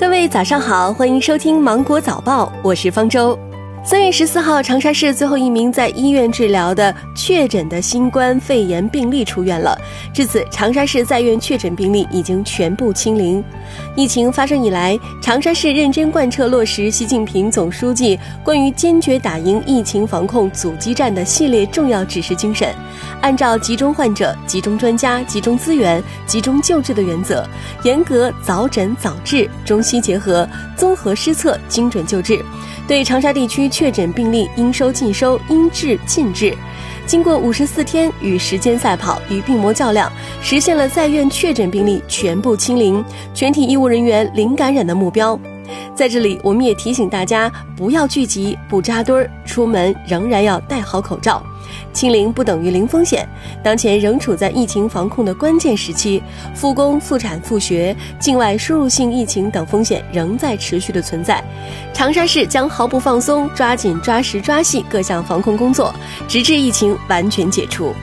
各位早上好，欢迎收听《芒果早报》，我是方舟。三月十四号，长沙市最后一名在医院治疗的确诊的新冠肺炎病例出院了。至此，长沙市在院确诊病例已经全部清零。疫情发生以来，长沙市认真贯彻落实习近平总书记关于坚决打赢疫情防控阻击战的系列重要指示精神，按照集中患者、集中专家、集中资源、集中救治的原则，严格早诊早治、中西结合、综合施策、精准救治。对长沙地区确诊病例应收尽收，应治尽治。经过五十四天与时间赛跑、与病魔较量，实现了在院确诊病例全部清零、全体医务人员零感染的目标。在这里，我们也提醒大家不要聚集、不扎堆儿，出门仍然要戴好口罩。清零不等于零风险，当前仍处在疫情防控的关键时期，复工复产复学、境外输入性疫情等风险仍在持续的存在。长沙市将毫不放松，抓紧抓实抓细各项防控工作，直至疫情完全解除。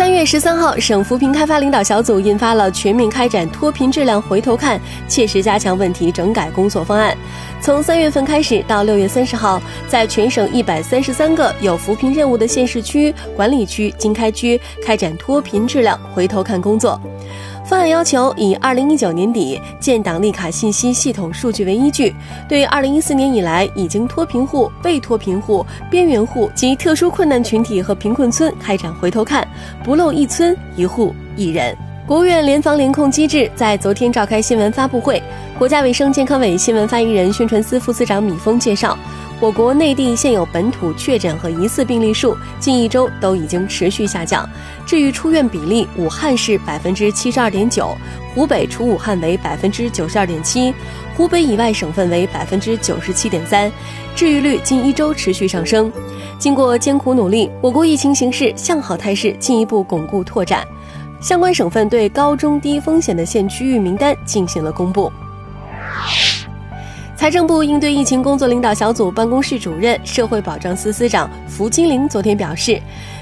三月十三号，省扶贫开发领导小组印发了全面开展脱贫质量回头看、切实加强问题整改工作方案。从三月份开始到六月三十号，在全省一百三十三个有扶贫任务的县市区、管理区、经开区开展脱贫质量回头看工作。方案要求以二零一九年底建档立卡信息系统数据为依据，对二零一四年以来已经脱贫户、被脱贫户、边缘户及特殊困难群体和贫困村开展回头看，不漏一村一户一人。国务院联防联控机制在昨天召开新闻发布会，国家卫生健康委新闻发言人、宣传司副司长米峰介绍。我国内地现有本土确诊和疑似病例数近一周都已经持续下降。至于出院比例，武汉市百分之七十二点九，湖北除武汉为百分之九十二点七，湖北以外省份为百分之九十七点三，治愈率近一周持续上升。经过艰苦努力，我国疫情形势向好态势进一步巩固拓展。相关省份对高中低风险的县区域名单进行了公布。财政部应对疫情工作领导小组办公室主任、社会保障司司长符金玲昨天表示，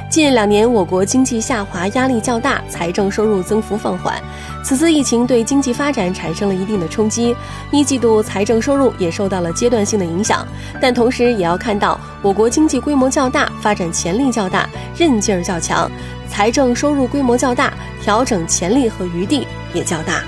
近两年我国经济下滑压力较大，财政收入增幅放缓。此次疫情对经济发展产生了一定的冲击，一季度财政收入也受到了阶段性的影响。但同时也要看到，我国经济规模较大，发展潜力较大，韧劲儿较强，财政收入规模较大，调整潜力和余地也较大。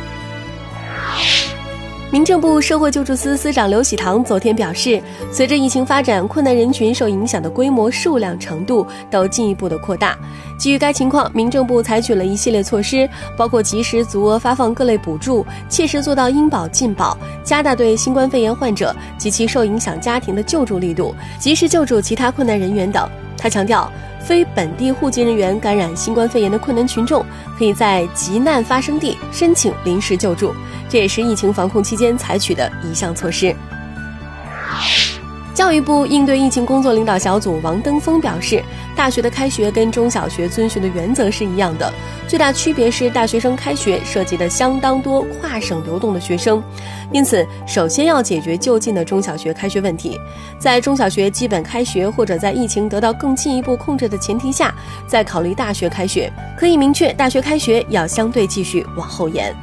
民政部社会救助司司长刘喜堂昨天表示，随着疫情发展，困难人群受影响的规模、数量、程度都进一步的扩大。基于该情况，民政部采取了一系列措施，包括及时足额发放各类补助，切实做到应保尽保，加大对新冠肺炎患者及其受影响家庭的救助力度，及时救助其他困难人员等。他强调。非本地户籍人员感染新冠肺炎的困难群众，可以在急难发生地申请临时救助，这也是疫情防控期间采取的一项措施。教育部应对疫情工作领导小组王登峰表示，大学的开学跟中小学遵循的原则是一样的，最大区别是大学生开学涉及的相当多跨省流动的学生，因此首先要解决就近的中小学开学问题，在中小学基本开学或者在疫情得到更进一步控制的前提下，再考虑大学开学。可以明确，大学开学要相对继续往后延。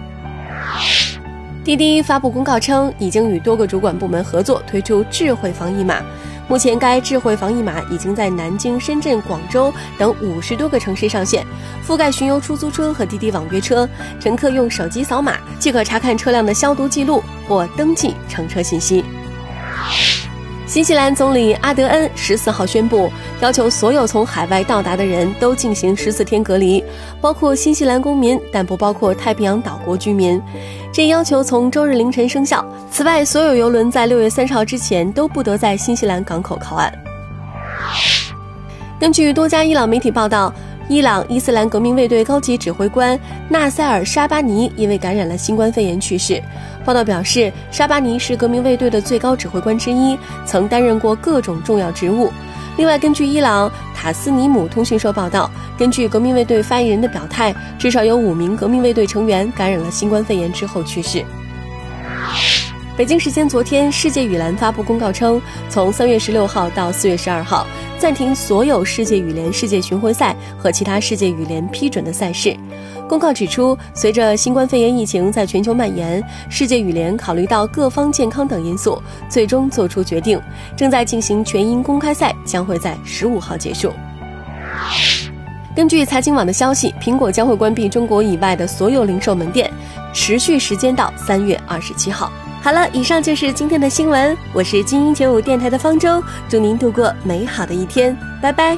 滴滴发布公告称，已经与多个主管部门合作推出智慧防疫码。目前，该智慧防疫码已经在南京、深圳、广州等五十多个城市上线，覆盖巡游出租车和滴滴网约车。乘客用手机扫码，即可查看车辆的消毒记录或登记乘车信息。新西兰总理阿德恩十四号宣布，要求所有从海外到达的人都进行十四天隔离，包括新西兰公民，但不包括太平洋岛国居民。这一要求从周日凌晨生效。此外，所有游轮在六月三十号之前都不得在新西兰港口靠岸。根据多家伊朗媒体报道。伊朗伊斯兰革命卫队高级指挥官纳塞尔·沙巴尼因为感染了新冠肺炎去世。报道表示，沙巴尼是革命卫队的最高指挥官之一，曾担任过各种重要职务。另外，根据伊朗塔斯尼姆通讯社报道，根据革命卫队发言人的表态，至少有五名革命卫队成员感染了新冠肺炎之后去世。北京时间昨天，世界羽联发布公告称，从三月十六号到四月十二号，暂停所有世界羽联世界巡回赛和其他世界羽联批准的赛事。公告指出，随着新冠肺炎疫情在全球蔓延，世界羽联考虑到各方健康等因素，最终做出决定，正在进行全英公开赛，将会在十五号结束。根据财经网的消息，苹果将会关闭中国以外的所有零售门店，持续时间到三月二十七号。好了，以上就是今天的新闻，我是精英九五电台的方舟，祝您度过美好的一天，拜拜。